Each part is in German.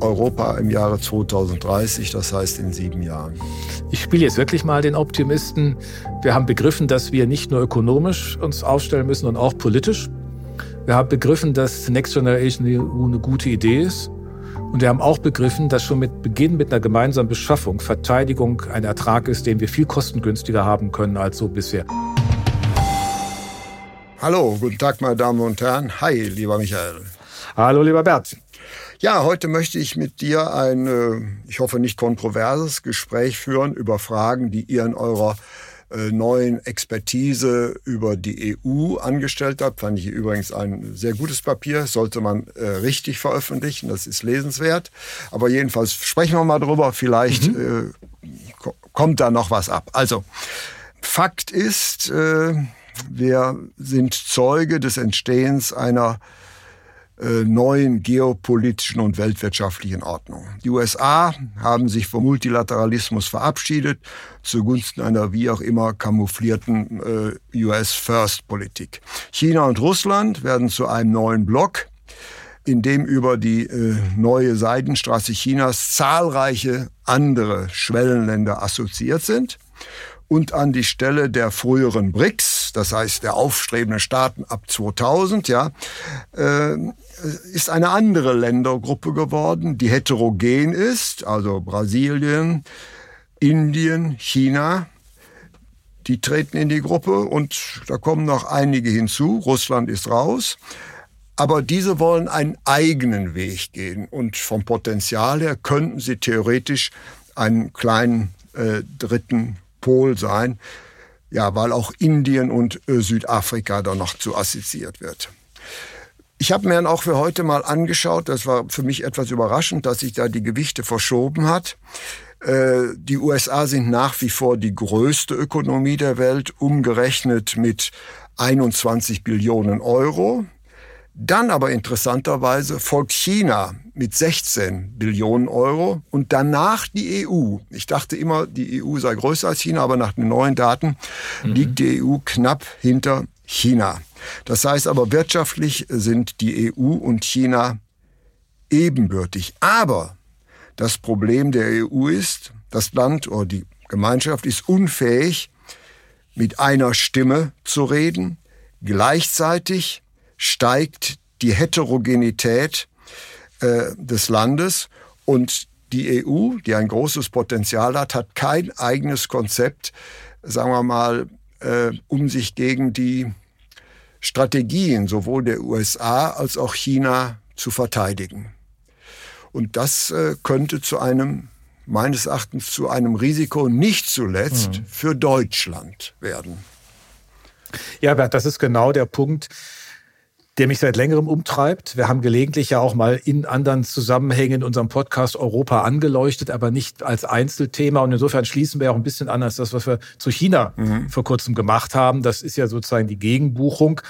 Europa im Jahre 2030, das heißt in sieben Jahren? Ich spiele jetzt wirklich mal den Optimisten. Wir haben begriffen, dass wir nicht nur ökonomisch uns aufstellen müssen, sondern auch politisch. Wir haben begriffen, dass Next Generation EU eine gute Idee ist. Und wir haben auch begriffen, dass schon mit Beginn mit einer gemeinsamen Beschaffung Verteidigung ein Ertrag ist, den wir viel kostengünstiger haben können als so bisher. Hallo, guten Tag, meine Damen und Herren. Hi, lieber Michael. Hallo, lieber Bert. Ja, heute möchte ich mit dir ein, äh, ich hoffe nicht kontroverses Gespräch führen über Fragen, die ihr in eurer äh, neuen Expertise über die EU angestellt habt. Fand ich übrigens ein sehr gutes Papier, sollte man äh, richtig veröffentlichen, das ist lesenswert. Aber jedenfalls sprechen wir mal drüber, vielleicht mhm. äh, kommt da noch was ab. Also, Fakt ist, äh, wir sind Zeuge des Entstehens einer äh, neuen geopolitischen und weltwirtschaftlichen Ordnung. Die USA haben sich vom Multilateralismus verabschiedet zugunsten einer wie auch immer camouflierten äh, US-First-Politik. China und Russland werden zu einem neuen Block, in dem über die äh, neue Seidenstraße Chinas zahlreiche andere Schwellenländer assoziiert sind und an die Stelle der früheren BRICS, das heißt der aufstrebenden Staaten ab 2000, ja, äh, ist eine andere Ländergruppe geworden, die heterogen ist, also Brasilien, Indien, China, die treten in die Gruppe und da kommen noch einige hinzu. Russland ist raus. Aber diese wollen einen eigenen Weg gehen und vom Potenzial her könnten sie theoretisch einen kleinen äh, dritten Pol sein, ja, weil auch Indien und äh, Südafrika da noch zu assoziiert wird. Ich habe mir dann auch für heute mal angeschaut, das war für mich etwas überraschend, dass sich da die Gewichte verschoben hat. Äh, die USA sind nach wie vor die größte Ökonomie der Welt, umgerechnet mit 21 Billionen Euro. Dann aber interessanterweise folgt China mit 16 Billionen Euro und danach die EU. Ich dachte immer, die EU sei größer als China, aber nach den neuen Daten mhm. liegt die EU knapp hinter China. Das heißt aber, wirtschaftlich sind die EU und China ebenbürtig. Aber das Problem der EU ist, das Land oder die Gemeinschaft ist unfähig, mit einer Stimme zu reden. Gleichzeitig steigt die Heterogenität äh, des Landes und die EU, die ein großes Potenzial hat, hat kein eigenes Konzept, sagen wir mal, äh, um sich gegen die Strategien sowohl der USA als auch China zu verteidigen. Und das äh, könnte zu einem, meines Erachtens, zu einem Risiko nicht zuletzt mhm. für Deutschland werden. Ja, Bert, das ist genau der Punkt, der mich seit längerem umtreibt. Wir haben gelegentlich ja auch mal in anderen Zusammenhängen in unserem Podcast Europa angeleuchtet, aber nicht als Einzelthema. Und insofern schließen wir auch ein bisschen an als das, was wir zu China mhm. vor kurzem gemacht haben. Das ist ja sozusagen die Gegenbuchung.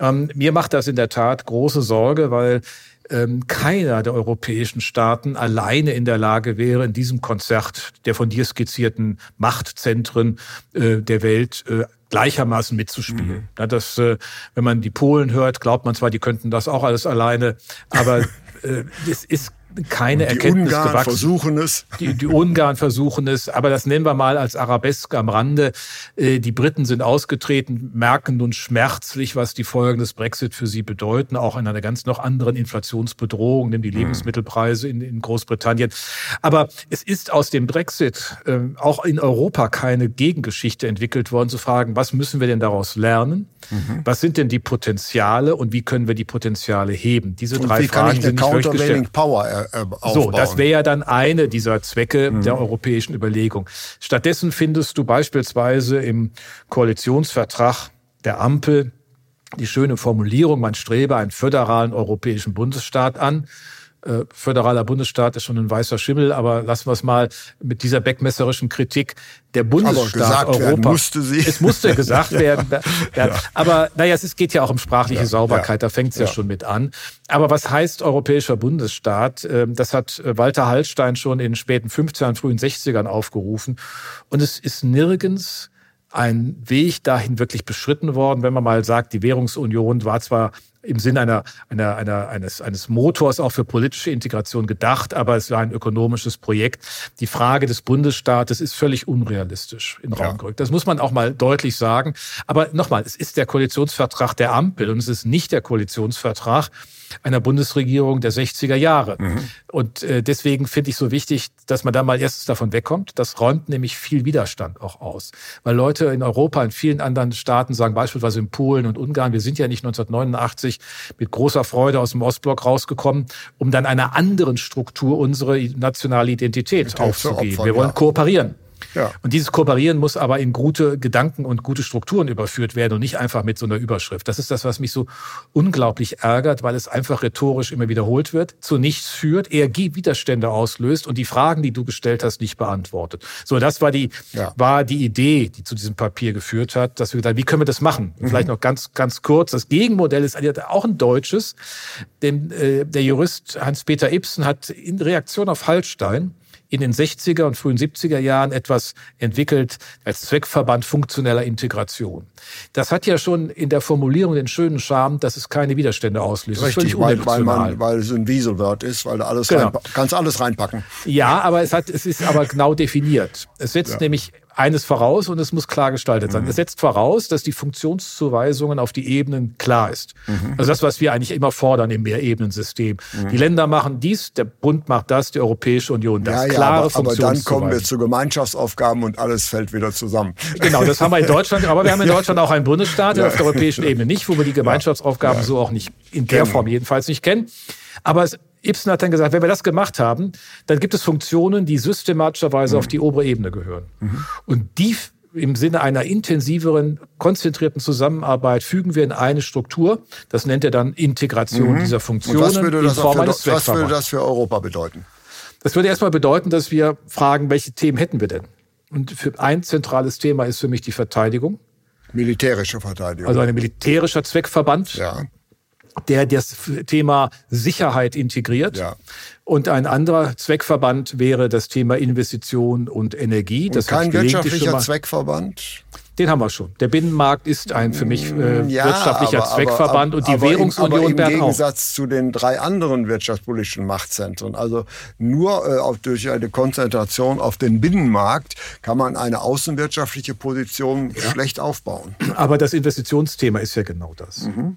Ähm, mir macht das in der Tat große Sorge, weil ähm, keiner der europäischen Staaten alleine in der Lage wäre, in diesem Konzert der von dir skizzierten Machtzentren äh, der Welt äh, gleichermaßen mitzuspielen. Mhm. das, äh, wenn man die Polen hört, glaubt man zwar, die könnten das auch alles alleine, aber äh, es ist keine die Erkenntnis Ungarn gewachsen. versuchen es. Die, die Ungarn versuchen es, aber das nennen wir mal als Arabesk am Rande. Äh, die Briten sind ausgetreten, merken nun schmerzlich, was die Folgen des Brexit für sie bedeuten, auch in einer ganz noch anderen Inflationsbedrohung, nämlich die hm. Lebensmittelpreise in, in Großbritannien. Aber es ist aus dem Brexit äh, auch in Europa keine Gegengeschichte entwickelt worden, zu fragen, was müssen wir denn daraus lernen? Mhm. Was sind denn die Potenziale und wie können wir die Potenziale heben? Diese und drei Fragen sind nicht wirklich Power äh, aufbauen. So, das wäre ja dann eine dieser Zwecke mhm. der europäischen Überlegung. Stattdessen findest du beispielsweise im Koalitionsvertrag der Ampel die schöne Formulierung, man strebe einen föderalen europäischen Bundesstaat an. Äh, föderaler Bundesstaat ist schon ein weißer Schimmel, aber lassen wir es mal mit dieser beckmesserischen Kritik. Der Bundesstaat Europa. musste sie. Es musste gesagt werden. ja. Aber naja, es geht ja auch um sprachliche ja, Sauberkeit, da fängt es ja. schon mit an. Aber was heißt europäischer Bundesstaat? Ähm, das hat äh, Walter Hallstein schon in den späten 50ern, frühen 60ern aufgerufen. Und es ist nirgends ein Weg dahin wirklich beschritten worden, wenn man mal sagt, die Währungsunion war zwar im Sinn einer, einer, einer, eines, eines Motors auch für politische Integration gedacht, aber es war ein ökonomisches Projekt. Die Frage des Bundesstaates ist völlig unrealistisch in Raum gerückt. Das muss man auch mal deutlich sagen. Aber nochmal, es ist der Koalitionsvertrag der Ampel und es ist nicht der Koalitionsvertrag einer Bundesregierung der 60er Jahre. Mhm. Und äh, deswegen finde ich so wichtig, dass man da mal erstens davon wegkommt. Das räumt nämlich viel Widerstand auch aus. Weil Leute in Europa, in vielen anderen Staaten sagen, beispielsweise in Polen und Ungarn, wir sind ja nicht 1989 mit großer Freude aus dem Ostblock rausgekommen, um dann einer anderen Struktur unsere nationale Identität aufzugeben. wir wollen kooperieren. Ja. Und dieses Kooperieren muss aber in gute Gedanken und gute Strukturen überführt werden und nicht einfach mit so einer Überschrift. Das ist das, was mich so unglaublich ärgert, weil es einfach rhetorisch immer wiederholt wird, zu nichts führt, eher Widerstände auslöst und die Fragen, die du gestellt hast, nicht beantwortet. So, das war die, ja. war die Idee, die zu diesem Papier geführt hat, dass wir gesagt wie können wir das machen? Mhm. Vielleicht noch ganz, ganz kurz. Das Gegenmodell ist auch ein deutsches. Denn, äh, der Jurist Hans-Peter Ibsen hat in Reaktion auf Hallstein in den 60er und frühen 70er Jahren etwas entwickelt als Zweckverband funktioneller Integration. Das hat ja schon in der Formulierung den schönen Charme, dass es keine Widerstände auslöst. Richtig, weil, weil, man, weil es ein Wieselwort ist, weil da alles genau. kannst alles reinpacken. Ja, aber es, hat, es ist aber genau definiert. Es setzt ja. nämlich eines voraus und es muss klar gestaltet sein. Mhm. Es setzt voraus, dass die Funktionszuweisungen auf die Ebenen klar ist. Mhm. Also das, was wir eigentlich immer fordern im Mehrebenensystem. Mhm. Die Länder machen dies, der Bund macht das, die Europäische Union das. Ja, klare ja, aber, aber dann kommen wir zu Gemeinschaftsaufgaben und alles fällt wieder zusammen. Genau, das haben wir in Deutschland, aber wir haben in Deutschland auch einen Bundesstaat, ja. auf der europäischen Ebene nicht, wo wir die Gemeinschaftsaufgaben so auch nicht in der genau. Form jedenfalls nicht kennen. Aber es Ibsen hat dann gesagt, wenn wir das gemacht haben, dann gibt es Funktionen, die systematischerweise mhm. auf die obere Ebene gehören. Mhm. Und die im Sinne einer intensiveren, konzentrierten Zusammenarbeit fügen wir in eine Struktur. Das nennt er dann Integration mhm. dieser Funktionen. Und was würde, das für, was würde das für Europa bedeuten? Das würde erstmal bedeuten, dass wir fragen, welche Themen hätten wir denn? Und für ein zentrales Thema ist für mich die Verteidigung. Militärische Verteidigung. Also ein militärischer Zweckverband. Ja der das Thema Sicherheit integriert. Ja. Und ein anderer Zweckverband wäre das Thema Investition und Energie. Und das kein wirtschaftlicher Zweckverband? Den haben wir schon. Der Binnenmarkt ist ein für mich äh, ja, wirtschaftlicher aber, Zweckverband aber, und die aber Währungsunion im, aber im Gegensatz auch. zu den drei anderen wirtschaftspolitischen Machtzentren. Also nur äh, auf, durch eine Konzentration auf den Binnenmarkt kann man eine außenwirtschaftliche Position ja. schlecht aufbauen. Aber das Investitionsthema ist ja genau das. Mhm.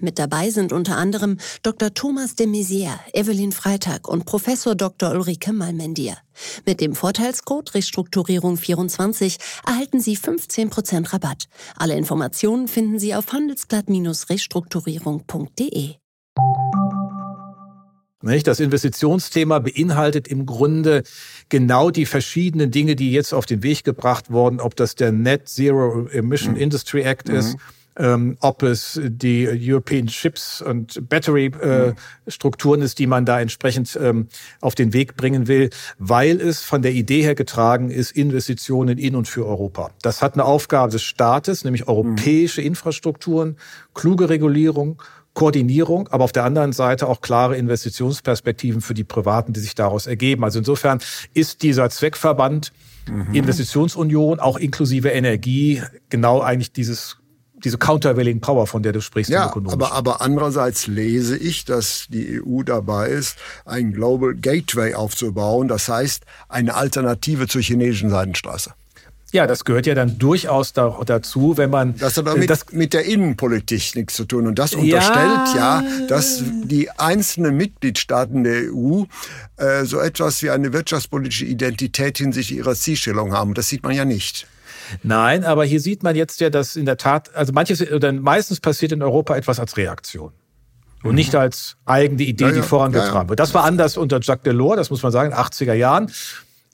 Mit dabei sind unter anderem Dr. Thomas de Maizière, Evelyn Freitag und Professor Dr. Ulrike Malmendier. Mit dem Vorteilscode Restrukturierung 24 erhalten Sie 15% Rabatt. Alle Informationen finden Sie auf handelsblatt-restrukturierung.de. Das Investitionsthema beinhaltet im Grunde genau die verschiedenen Dinge, die jetzt auf den Weg gebracht wurden, ob das der Net Zero Emission mhm. Industry Act ist, mhm ähm, ob es die European Chips und Battery äh, Strukturen ist, die man da entsprechend ähm, auf den Weg bringen will, weil es von der Idee her getragen ist, Investitionen in und für Europa. Das hat eine Aufgabe des Staates, nämlich europäische Infrastrukturen, kluge Regulierung, Koordinierung, aber auf der anderen Seite auch klare Investitionsperspektiven für die Privaten, die sich daraus ergeben. Also insofern ist dieser Zweckverband mhm. Investitionsunion, auch inklusive Energie, genau eigentlich dieses diese countervailing Power, von der du sprichst. Ja, aber, aber andererseits lese ich, dass die EU dabei ist, ein Global Gateway aufzubauen. Das heißt, eine Alternative zur chinesischen Seidenstraße. Ja, das gehört ja dann durchaus da, dazu, wenn man. Das hat aber mit, das, mit der Innenpolitik nichts zu tun. Und das unterstellt ja, ja dass die einzelnen Mitgliedstaaten der EU äh, so etwas wie eine wirtschaftspolitische Identität hinsichtlich ihrer Zielstellung haben. Das sieht man ja nicht. Nein, aber hier sieht man jetzt ja, dass in der Tat, also manches oder meistens passiert in Europa etwas als Reaktion. Und nicht mhm. als eigene Idee, ja, ja. die vorangetragen wird. Das war anders unter Jacques Delors, das muss man sagen, in den 80er Jahren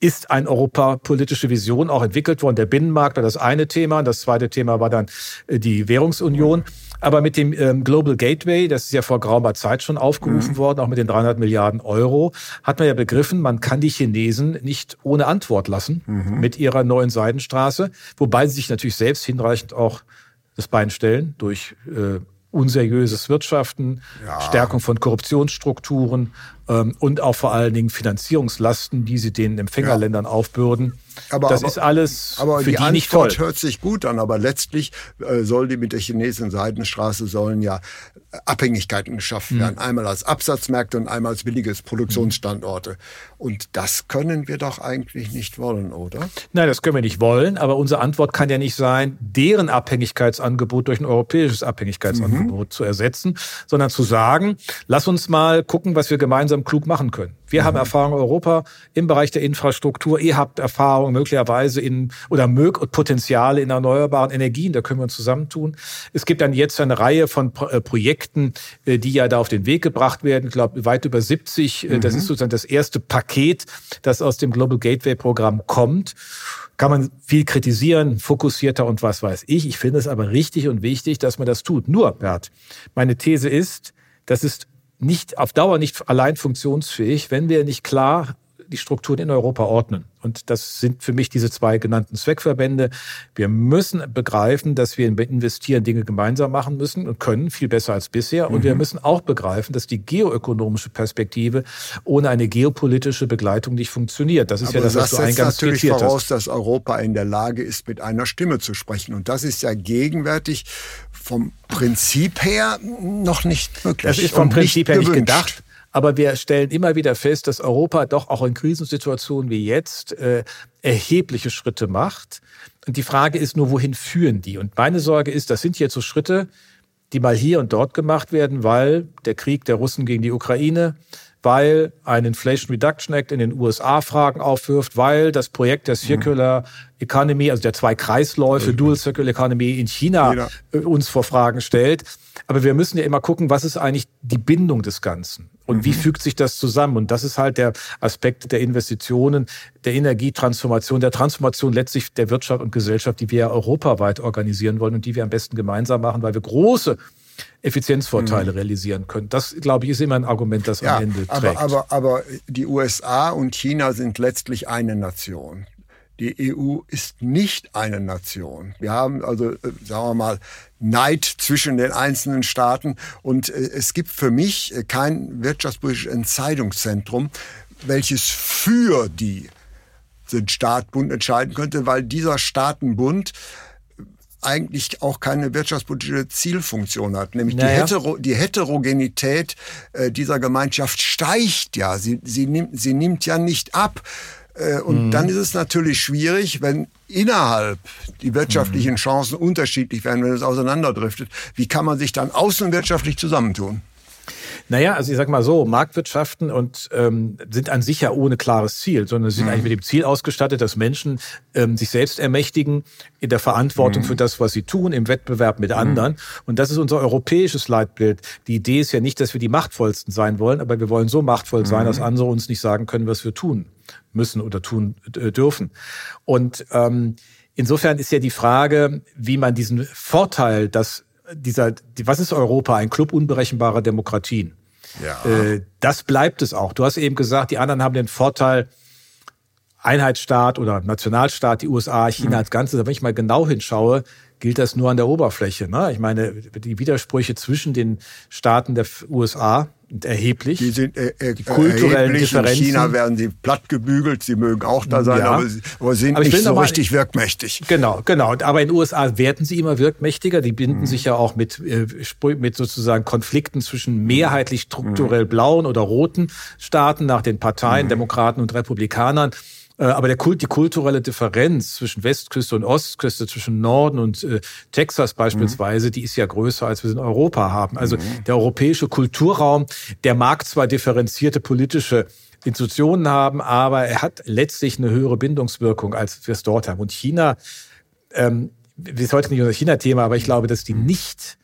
ist eine europapolitische Vision auch entwickelt worden. Der Binnenmarkt war das eine Thema. Das zweite Thema war dann äh, die Währungsunion. Aber mit dem ähm, Global Gateway, das ist ja vor geraumer Zeit schon aufgerufen mhm. worden, auch mit den 300 Milliarden Euro, hat man ja begriffen, man kann die Chinesen nicht ohne Antwort lassen mhm. mit ihrer neuen Seidenstraße, wobei sie sich natürlich selbst hinreichend auch das Bein stellen durch äh, unseriöses Wirtschaften, ja. Stärkung von Korruptionsstrukturen ähm, und auch vor allen Dingen Finanzierungslasten, die sie den Empfängerländern ja. aufbürden. Aber, das aber, ist alles aber für die, die nicht toll. hört sich gut an, aber letztlich äh, soll die mit der chinesischen Seidenstraße sollen ja Abhängigkeiten geschaffen werden. Mhm. Einmal als Absatzmärkte und einmal als billiges Produktionsstandorte. Und das können wir doch eigentlich nicht wollen, oder? Nein, das können wir nicht wollen, aber unsere Antwort kann ja nicht sein, deren Abhängigkeitsangebot durch ein europäisches Abhängigkeitsangebot mhm. zu ersetzen, sondern zu sagen, lass uns mal gucken, was wir gemeinsam klug machen können. Wir mhm. haben Erfahrung in Europa im Bereich der Infrastruktur. Ihr habt Erfahrung möglicherweise in oder Mög Potenziale in erneuerbaren Energien. Da können wir uns zusammentun. Es gibt dann jetzt eine Reihe von äh, Projekten, äh, die ja da auf den Weg gebracht werden. Ich glaube, weit über 70. Mhm. Das ist sozusagen das erste Paket, das aus dem Global Gateway Programm kommt kann man viel kritisieren, fokussierter und was weiß ich. Ich finde es aber richtig und wichtig, dass man das tut. Nur, Bert, meine These ist, das ist nicht auf Dauer nicht allein funktionsfähig, wenn wir nicht klar die Strukturen in Europa ordnen. Und das sind für mich diese zwei genannten Zweckverbände. Wir müssen begreifen, dass wir investieren, Dinge gemeinsam machen müssen und können, viel besser als bisher. Und mhm. wir müssen auch begreifen, dass die geoökonomische Perspektive ohne eine geopolitische Begleitung nicht funktioniert. Das ist Aber ja das, was du eingangs natürlich voraus, hast. dass Europa in der Lage ist, mit einer Stimme zu sprechen. Und das ist ja gegenwärtig vom Prinzip her noch nicht möglich. Das ist vom Prinzip her nicht gedacht. Aber wir stellen immer wieder fest, dass Europa doch auch in Krisensituationen wie jetzt äh, erhebliche Schritte macht. Und die Frage ist nur, wohin führen die? Und meine Sorge ist, das sind jetzt so Schritte, die mal hier und dort gemacht werden, weil der Krieg der Russen gegen die Ukraine, weil ein Inflation Reduction Act in den USA Fragen aufwirft, weil das Projekt der Circular Economy, also der zwei Kreisläufe, Dual Circular Economy in China China, äh, uns vor Fragen stellt. Aber wir müssen ja immer gucken, was ist eigentlich die Bindung des Ganzen? Und mhm. wie fügt sich das zusammen? Und das ist halt der Aspekt der Investitionen, der Energietransformation, der Transformation letztlich der Wirtschaft und Gesellschaft, die wir ja europaweit organisieren wollen und die wir am besten gemeinsam machen, weil wir große Effizienzvorteile mhm. realisieren können. Das, glaube ich, ist immer ein Argument, das ja, am Ende trägt. Aber, aber, aber die USA und China sind letztlich eine Nation. Die EU ist nicht eine Nation. Wir haben also, äh, sagen wir mal, Neid zwischen den einzelnen Staaten. Und äh, es gibt für mich äh, kein wirtschaftspolitisches Entscheidungszentrum, welches für die den Staatbund entscheiden könnte, weil dieser Staatenbund eigentlich auch keine wirtschaftspolitische Zielfunktion hat. Nämlich naja. die, Hetero, die Heterogenität äh, dieser Gemeinschaft steigt ja. Sie, sie, nimmt, sie nimmt ja nicht ab. Äh, und mhm. dann ist es natürlich schwierig, wenn innerhalb die wirtschaftlichen mhm. Chancen unterschiedlich werden, wenn es auseinanderdriftet. Wie kann man sich dann außenwirtschaftlich zusammentun? Naja, also ich sag mal so, Marktwirtschaften und ähm, sind an sich ja ohne klares Ziel, sondern sie sind mhm. eigentlich mit dem Ziel ausgestattet, dass Menschen ähm, sich selbst ermächtigen in der Verantwortung mhm. für das, was sie tun, im Wettbewerb mit mhm. anderen. Und das ist unser europäisches Leitbild. Die Idee ist ja nicht, dass wir die machtvollsten sein wollen, aber wir wollen so machtvoll sein, dass mhm. andere uns nicht sagen können, was wir tun müssen oder tun äh, dürfen. Und ähm, insofern ist ja die Frage, wie man diesen Vorteil, dass dieser, was ist Europa? Ein Club unberechenbarer Demokratien. Ja. Äh, das bleibt es auch. Du hast eben gesagt, die anderen haben den Vorteil, Einheitsstaat oder Nationalstaat, die USA, China mhm. als Ganzes. Aber wenn ich mal genau hinschaue, gilt das nur an der Oberfläche. Ne? Ich meine, die Widersprüche zwischen den Staaten der USA erheblich. Die sind äh, äh, kulturellen Differenzen. In China werden sie plattgebügelt, sie mögen auch da sein, ja. aber, aber sind aber nicht so mal, richtig wirkmächtig. Genau, genau. Aber in den USA werden sie immer wirkmächtiger. Die binden mhm. sich ja auch mit, äh, mit sozusagen Konflikten zwischen mehrheitlich strukturell mhm. blauen oder roten Staaten nach den Parteien, mhm. Demokraten und Republikanern. Äh, aber der Kult, die kulturelle Differenz zwischen Westküste und Ostküste, zwischen Norden und äh, Texas beispielsweise, mhm. die ist ja größer, als wir es in Europa haben. Also mhm. der europäische Kulturraum, der mag zwar differenzierte politische Institutionen haben, aber er hat letztlich eine höhere Bindungswirkung, als wir es dort haben. Und China ähm, wir ist heute nicht unser China-Thema, aber ich glaube, dass die nicht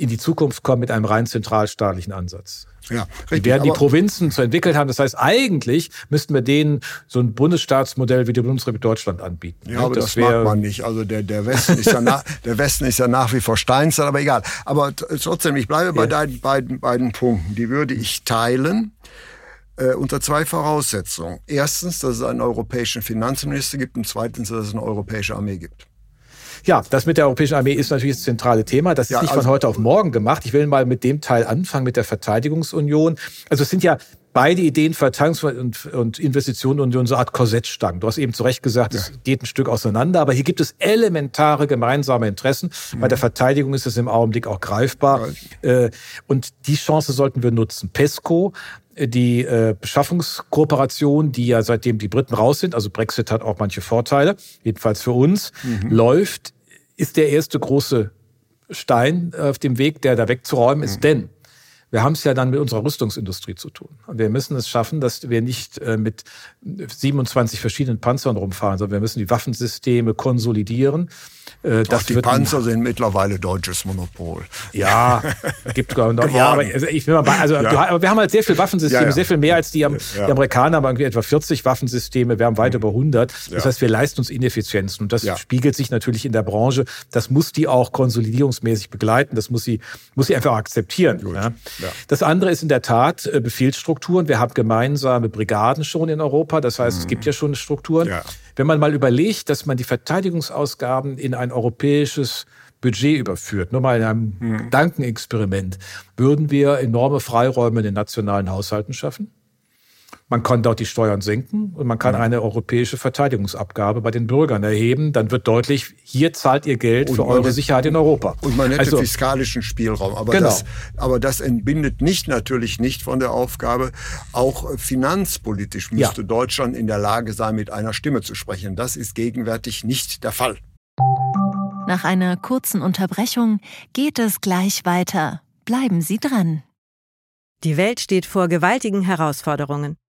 in die Zukunft kommen mit einem rein zentralstaatlichen Ansatz. Ja, richtig, die werden die Provinzen zu entwickelt haben. Das heißt, eigentlich müssten wir denen so ein Bundesstaatsmodell wie die Bundesrepublik Deutschland anbieten. Ja, aber das, das mag man nicht. Also der, der, Westen ist ja nach, der Westen ist ja nach wie vor Steinzeit, aber egal. Aber trotzdem, ich bleibe bei ja. deinen beiden, beiden Punkten. Die würde ich teilen äh, unter zwei Voraussetzungen. Erstens, dass es einen europäischen Finanzminister gibt und zweitens, dass es eine europäische Armee gibt. Ja, das mit der Europäischen Armee ist natürlich das zentrale Thema. Das ist ja, nicht also von heute auf morgen gemacht. Ich will mal mit dem Teil anfangen, mit der Verteidigungsunion. Also es sind ja beide Ideen, Verteidigungs- und, und Investitionenunion, so eine Art Korsettstangen. Du hast eben zu Recht gesagt, es ja. geht ein Stück auseinander, aber hier gibt es elementare gemeinsame Interessen. Mhm. Bei der Verteidigung ist es im Augenblick auch greifbar. Ja. Äh, und die Chance sollten wir nutzen. PESCO die äh, Beschaffungskooperation, die ja seitdem die Briten raus sind, also Brexit hat auch manche Vorteile, jedenfalls für uns, mhm. läuft, ist der erste große Stein auf dem Weg, der da wegzuräumen ist. Mhm. Denn wir haben es ja dann mit unserer Rüstungsindustrie zu tun. Und wir müssen es schaffen, dass wir nicht äh, mit 27 verschiedenen Panzern rumfahren, sondern wir müssen die Waffensysteme konsolidieren. Äh, das die Panzer sind mittlerweile deutsches Monopol. Ja, gibt glaube noch. ja, aber also ich will mal, also ja. aber wir haben halt sehr viele Waffensysteme, ja, ja. sehr viel mehr als die, die Amerikaner haben irgendwie etwa 40 Waffensysteme, wir haben weit mhm. über 100. Das heißt, wir leisten uns Ineffizienzen und das spiegelt sich natürlich in der Branche. Das muss die auch konsolidierungsmäßig begleiten. Das muss sie muss sie einfach akzeptieren. Ja. Das andere ist in der Tat äh, Befehlsstrukturen. Wir haben gemeinsame Brigaden schon in Europa. Das heißt, mhm. es gibt ja schon Strukturen. Ja. Wenn man mal überlegt, dass man die Verteidigungsausgaben in ein europäisches Budget überführt, nur mal in einem mhm. Gedankenexperiment, würden wir enorme Freiräume in den nationalen Haushalten schaffen? Man kann dort die Steuern senken und man kann eine europäische Verteidigungsabgabe bei den Bürgern erheben. Dann wird deutlich, hier zahlt ihr Geld und für eure Sicherheit in Europa. Und man hätte also, fiskalischen Spielraum. Aber, genau. das, aber das entbindet nicht natürlich nicht von der Aufgabe, auch finanzpolitisch müsste ja. Deutschland in der Lage sein, mit einer Stimme zu sprechen. Das ist gegenwärtig nicht der Fall. Nach einer kurzen Unterbrechung geht es gleich weiter. Bleiben Sie dran. Die Welt steht vor gewaltigen Herausforderungen.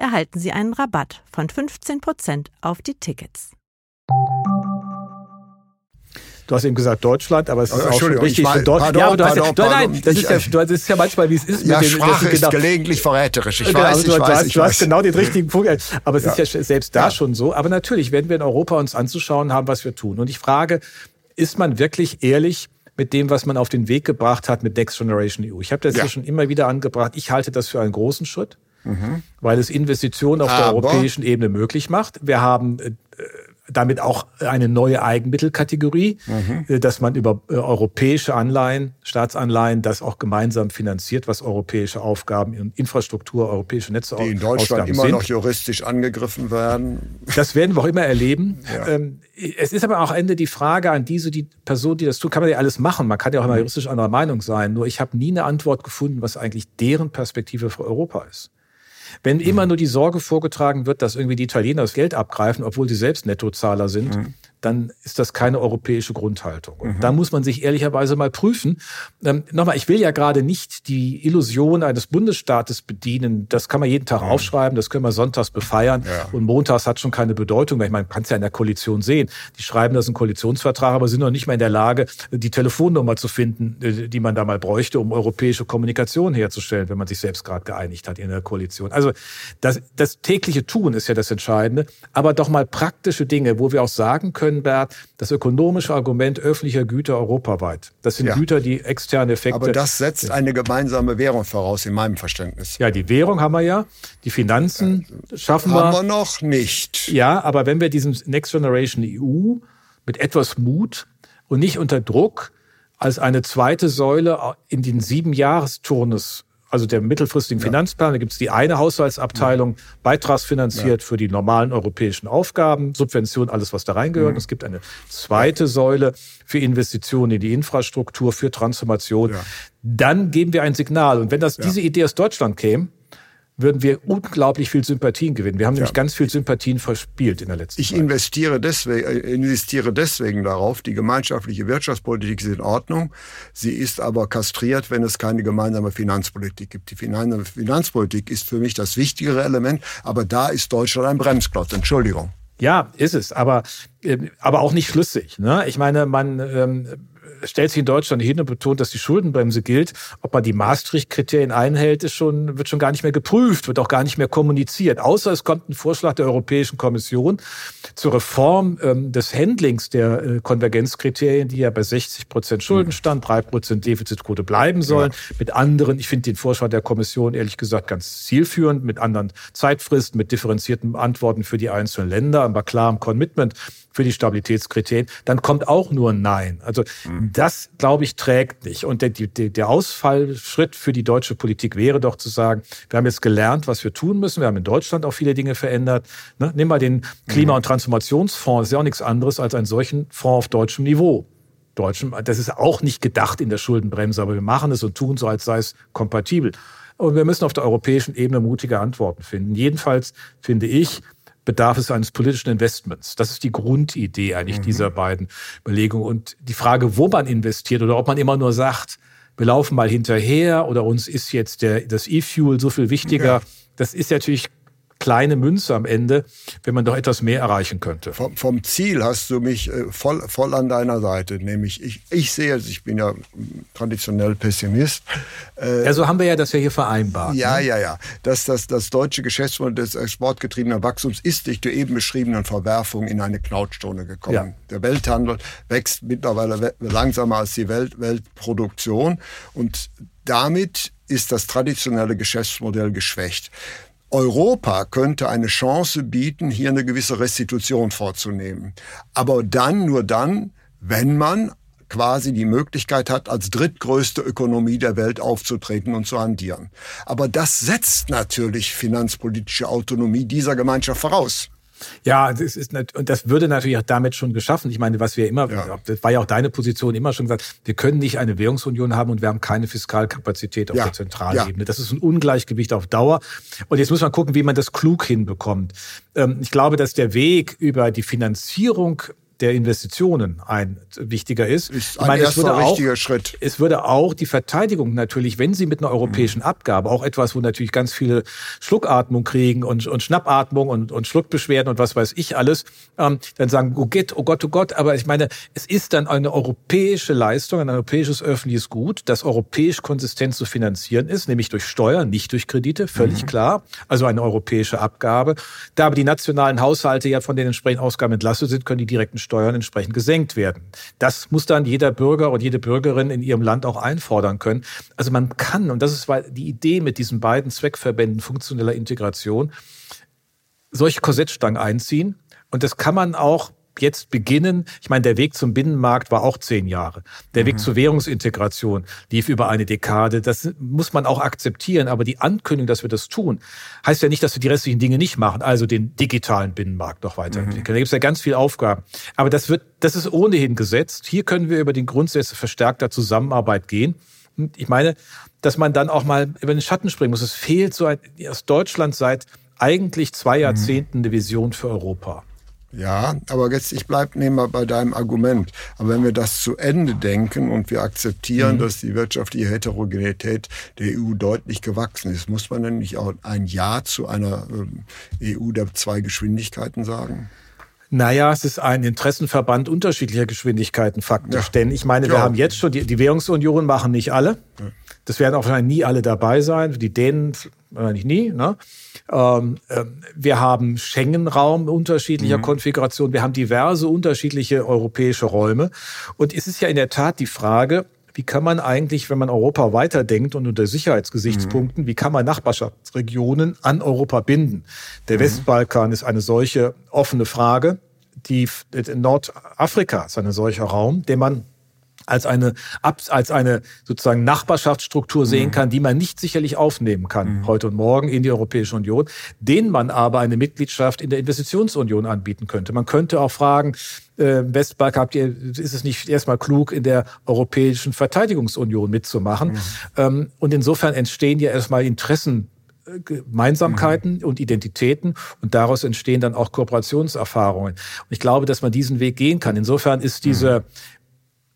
erhalten Sie einen Rabatt von 15% auf die Tickets. Du hast eben gesagt Deutschland, aber es ist auch schon richtig von Deutschland. Ja, aber du hast pardon, ja, pardon, nein, das ist, ja, das ist ja manchmal, wie es ist. Ja, mit dem, Sprache ist genau, gelegentlich verräterisch. Ich genau, weiß, du, ich weiß, hast, ich du hast genau den richtigen Punkt. Aber es ja. ist ja selbst da ja. schon so. Aber natürlich werden wir in Europa uns anzuschauen haben, was wir tun. Und ich frage, ist man wirklich ehrlich mit dem, was man auf den Weg gebracht hat mit Next Generation EU? Ich habe das ja schon immer wieder angebracht. Ich halte das für einen großen Schritt mhm. weil es Investitionen auf Aber. der europäischen Ebene möglich macht. Wir haben äh, damit auch eine neue Eigenmittelkategorie, mhm. Dass man über äh, europäische Anleihen, Staatsanleihen, das auch gemeinsam finanziert, was europäische Aufgaben in Infrastruktur, europäische Netze Die in Deutschland Ausgaben immer sind. noch juristisch angegriffen werden. Das werden wir auch immer erleben. Ja. Ähm, es ist aber auch Ende die Frage an diese die Person, die das tut, kann man ja alles machen. Man kann ja auch immer mhm. juristisch anderer Meinung sein. Nur ich habe nie eine Antwort gefunden, was eigentlich deren Perspektive für Europa ist. Wenn mhm. immer nur die Sorge vorgetragen wird, dass irgendwie die Italiener das Geld abgreifen, obwohl sie selbst Nettozahler sind, mhm dann ist das keine europäische Grundhaltung. Und mhm. da muss man sich ehrlicherweise mal prüfen. Ähm, Nochmal, ich will ja gerade nicht die Illusion eines Bundesstaates bedienen. Das kann man jeden Tag mhm. aufschreiben, das können wir sonntags befeiern. Ja. Und montags hat schon keine Bedeutung, weil ich meine, man kann es ja in der Koalition sehen. Die schreiben das in Koalitionsvertrag, aber sind noch nicht mal in der Lage, die Telefonnummer zu finden, äh, die man da mal bräuchte, um europäische Kommunikation herzustellen, wenn man sich selbst gerade geeinigt hat in der Koalition. Also das, das tägliche Tun ist ja das Entscheidende, aber doch mal praktische Dinge, wo wir auch sagen können, Schönberg, das ökonomische Argument öffentlicher Güter europaweit. Das sind ja. Güter, die externe Effekte. Aber das setzt eine gemeinsame Währung voraus, in meinem Verständnis. Ja, die Währung haben wir ja. Die Finanzen schaffen wir. Haben wir noch nicht. Ja, aber wenn wir diesen Next Generation EU mit etwas Mut und nicht unter Druck als eine zweite Säule in den sieben Jahresturnus also der mittelfristigen ja. Finanzplan. Da gibt es die eine Haushaltsabteilung, ja. beitragsfinanziert ja. für die normalen europäischen Aufgaben, Subvention, alles, was da reingehört. Mhm. Es gibt eine zweite Säule für Investitionen in die Infrastruktur, für Transformation. Dann geben wir ein Signal. Und wenn das diese Idee aus Deutschland käme, würden wir unglaublich viel Sympathien gewinnen. Wir haben ja. nämlich ganz viel Sympathien verspielt in der letzten ich Zeit. Ich investiere deswegen, äh, investiere deswegen darauf, die gemeinschaftliche Wirtschaftspolitik ist in Ordnung. Sie ist aber kastriert, wenn es keine gemeinsame Finanzpolitik gibt. Die gemeinsame Finanzpolitik ist für mich das wichtigere Element, aber da ist Deutschland ein Bremsklotz. Entschuldigung. Ja, ist es, aber, äh, aber auch nicht schlüssig. Ne? Ich meine, man ähm, stellt sich in Deutschland hin und betont, dass die Schuldenbremse gilt. Ob man die Maastricht-Kriterien einhält, ist schon, wird schon gar nicht mehr geprüft, wird auch gar nicht mehr kommuniziert. Außer es kommt ein Vorschlag der Europäischen Kommission zur Reform ähm, des Handlings der äh, Konvergenzkriterien, die ja bei 60 Prozent Schuldenstand, 3 Prozent Defizitquote bleiben sollen. Ja. Mit anderen, ich finde den Vorschlag der Kommission ehrlich gesagt ganz zielführend, mit anderen Zeitfristen, mit differenzierten Antworten für die einzelnen Länder, aber klarem Commitment für die Stabilitätskriterien, dann kommt auch nur ein Nein. Also mhm. das, glaube ich, trägt nicht. Und der, der, der Ausfallschritt für die deutsche Politik wäre doch zu sagen, wir haben jetzt gelernt, was wir tun müssen. Wir haben in Deutschland auch viele Dinge verändert. Ne? Nimm mal den Klima- und Transformationsfonds, das ist ja auch nichts anderes als einen solchen Fonds auf deutschem Niveau. Deutschem, das ist auch nicht gedacht in der Schuldenbremse, aber wir machen es und tun so, als sei es kompatibel. Und wir müssen auf der europäischen Ebene mutige Antworten finden. Jedenfalls finde ich, bedarf es eines politischen Investments. Das ist die Grundidee eigentlich mhm. dieser beiden Überlegungen. Und die Frage, wo man investiert oder ob man immer nur sagt, wir laufen mal hinterher oder uns ist jetzt der, das E-Fuel so viel wichtiger, ja. das ist natürlich kleine Münze am Ende, wenn man doch etwas mehr erreichen könnte. Vom, vom Ziel hast du mich äh, voll, voll an deiner Seite. Nämlich, ich, ich sehe, ich bin ja traditionell Pessimist. Äh, ja, so haben wir ja das ja hier vereinbart. Ja, ne? ja, ja. Dass das, das deutsche Geschäftsmodell des exportgetriebenen Wachstums ist durch die eben beschriebenen Verwerfungen in eine Knautschzone gekommen. Ja. Der Welthandel wächst mittlerweile langsamer als die Welt, Weltproduktion und damit ist das traditionelle Geschäftsmodell geschwächt. Europa könnte eine Chance bieten, hier eine gewisse Restitution vorzunehmen. Aber dann, nur dann, wenn man quasi die Möglichkeit hat, als drittgrößte Ökonomie der Welt aufzutreten und zu handieren. Aber das setzt natürlich finanzpolitische Autonomie dieser Gemeinschaft voraus. Ja, das ist und das würde natürlich auch damit schon geschaffen. Ich meine, was wir immer, ja. das war ja auch deine Position immer schon gesagt, wir können nicht eine Währungsunion haben und wir haben keine Fiskalkapazität auf ja. der Zentralebene. Ja. Das ist ein Ungleichgewicht auf Dauer. Und jetzt muss man gucken, wie man das klug hinbekommt. Ähm, ich glaube, dass der Weg über die Finanzierung der Investitionen ein wichtiger ist. ist ein ich meine, es würde auch, Schritt. Es würde auch die Verteidigung natürlich, wenn sie mit einer europäischen mhm. Abgabe, auch etwas, wo natürlich ganz viele Schluckatmung kriegen und, und Schnappatmung und, und Schluckbeschwerden und was weiß ich alles, ähm, dann sagen, oh Gott, oh Gott, oh Gott. Aber ich meine, es ist dann eine europäische Leistung, ein europäisches öffentliches Gut, das europäisch konsistent zu finanzieren ist, nämlich durch Steuern, nicht durch Kredite, völlig mhm. klar. Also eine europäische Abgabe. Da aber die nationalen Haushalte ja von den entsprechenden Ausgaben entlastet sind, können die direkten Steuern entsprechend gesenkt werden. Das muss dann jeder Bürger und jede Bürgerin in ihrem Land auch einfordern können. Also man kann, und das ist die Idee mit diesen beiden Zweckverbänden funktioneller Integration, solche Korsettstangen einziehen. Und das kann man auch jetzt beginnen. Ich meine, der Weg zum Binnenmarkt war auch zehn Jahre. Der mhm. Weg zur Währungsintegration lief über eine Dekade. Das muss man auch akzeptieren. Aber die Ankündigung, dass wir das tun, heißt ja nicht, dass wir die restlichen Dinge nicht machen. Also den digitalen Binnenmarkt noch weiterentwickeln. Mhm. Da gibt es ja ganz viele Aufgaben. Aber das wird, das ist ohnehin gesetzt. Hier können wir über den Grundsätze verstärkter Zusammenarbeit gehen. Und ich meine, dass man dann auch mal über den Schatten springen muss. Es fehlt so ein, aus Deutschland seit eigentlich zwei mhm. Jahrzehnten eine Vision für Europa. Ja, aber jetzt, ich bleibe nehmen bei deinem Argument. Aber wenn wir das zu Ende denken und wir akzeptieren, mhm. dass die wirtschaftliche Heterogenität der EU deutlich gewachsen ist, muss man denn nicht auch ein Ja zu einer äh, EU der zwei Geschwindigkeiten sagen? Naja, es ist ein Interessenverband unterschiedlicher Geschwindigkeiten faktisch. Ja. Denn ich meine, wir ja. haben jetzt schon, die, die Währungsunion machen nicht alle. Das werden auch wahrscheinlich nie alle dabei sein. Die Dänen wahrscheinlich nie. Ne? Ähm, äh, wir haben Schengen-Raum unterschiedlicher mhm. Konfiguration. Wir haben diverse unterschiedliche europäische Räume. Und es ist ja in der Tat die Frage, wie kann man eigentlich, wenn man Europa weiterdenkt und unter Sicherheitsgesichtspunkten, mhm. wie kann man Nachbarschaftsregionen an Europa binden? Der mhm. Westbalkan ist eine solche offene Frage. Die Nordafrika ist ein solcher Raum, den man als eine, als eine sozusagen Nachbarschaftsstruktur sehen mhm. kann, die man nicht sicherlich aufnehmen kann, mhm. heute und morgen in die Europäische Union, denen man aber eine Mitgliedschaft in der Investitionsunion anbieten könnte. Man könnte auch fragen, äh, Westbalk, habt ihr, ist es nicht erstmal klug, in der Europäischen Verteidigungsunion mitzumachen? Mhm. Ähm, und insofern entstehen ja erstmal Interessen äh, Gemeinsamkeiten mhm. und Identitäten und daraus entstehen dann auch Kooperationserfahrungen. Und ich glaube, dass man diesen Weg gehen kann. Insofern ist diese mhm.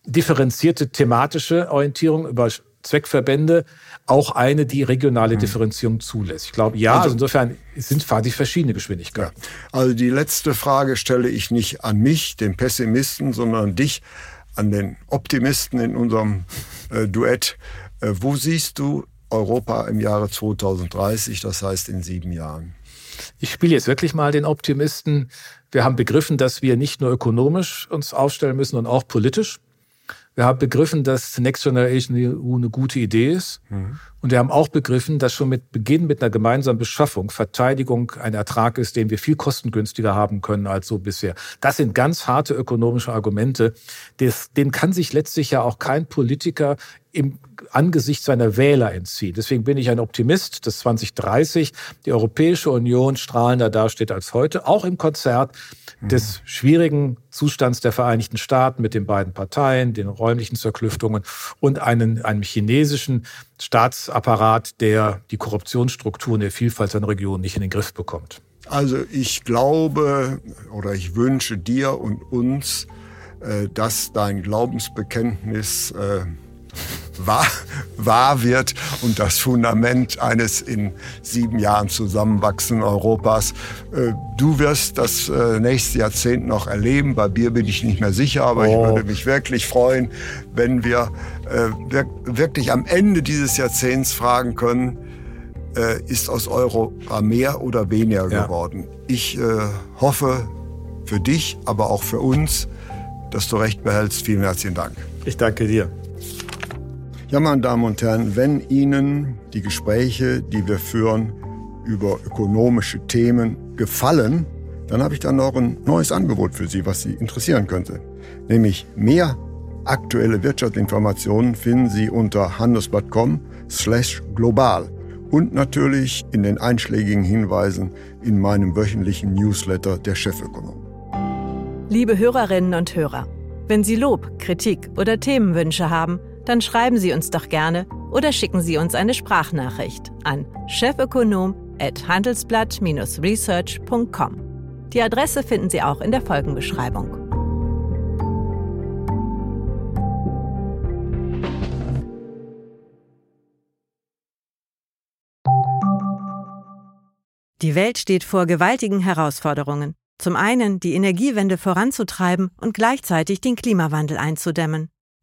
Differenzierte thematische Orientierung über Zweckverbände auch eine, die regionale mhm. Differenzierung zulässt. Ich glaube, ja, also, also insofern sind quasi verschiedene Geschwindigkeiten. Ja. Also die letzte Frage stelle ich nicht an mich, den Pessimisten, sondern an dich, an den Optimisten in unserem äh, Duett. Äh, wo siehst du Europa im Jahre 2030, das heißt in sieben Jahren? Ich spiele jetzt wirklich mal den Optimisten. Wir haben begriffen, dass wir nicht nur ökonomisch uns aufstellen müssen, sondern auch politisch. Wir haben begriffen, dass Next Generation EU eine gute Idee ist. Mhm. Und wir haben auch begriffen, dass schon mit Beginn mit einer gemeinsamen Beschaffung Verteidigung ein Ertrag ist, den wir viel kostengünstiger haben können als so bisher. Das sind ganz harte ökonomische Argumente. Das, den kann sich letztlich ja auch kein Politiker im Angesicht seiner Wähler entziehen. Deswegen bin ich ein Optimist, dass 2030 die Europäische Union strahlender dasteht als heute, auch im Konzert des schwierigen Zustands der Vereinigten Staaten mit den beiden Parteien, den räumlichen Zerklüftungen und einen, einem chinesischen Staatsapparat, der die Korruptionsstrukturen der Vielfalt seiner Region nicht in den Griff bekommt. Also ich glaube oder ich wünsche dir und uns, äh, dass dein Glaubensbekenntnis äh, wahr, wahr wird und das Fundament eines in sieben Jahren zusammenwachsenden Europas. Äh, du wirst das äh, nächste Jahrzehnt noch erleben. Bei Bier bin ich nicht mehr sicher, aber oh. ich würde mich wirklich freuen, wenn wir äh, wirklich am Ende dieses Jahrzehnts fragen können, ist aus Europa mehr oder weniger ja. geworden. Ich hoffe für dich, aber auch für uns, dass du recht behältst. Vielen herzlichen Dank. Ich danke dir. Ja, meine Damen und Herren, wenn Ihnen die Gespräche, die wir führen über ökonomische Themen gefallen, dann habe ich dann noch ein neues Angebot für Sie, was Sie interessieren könnte. Nämlich mehr aktuelle Wirtschaftsinformationen finden Sie unter handelsblatt.com slash global und natürlich in den einschlägigen Hinweisen in meinem wöchentlichen Newsletter der Chefökonom. Liebe Hörerinnen und Hörer, wenn Sie Lob, Kritik oder Themenwünsche haben, dann schreiben Sie uns doch gerne oder schicken Sie uns eine Sprachnachricht an chefökonom@handelsblatt-research.com. Die Adresse finden Sie auch in der Folgenbeschreibung. Die Welt steht vor gewaltigen Herausforderungen. Zum einen die Energiewende voranzutreiben und gleichzeitig den Klimawandel einzudämmen.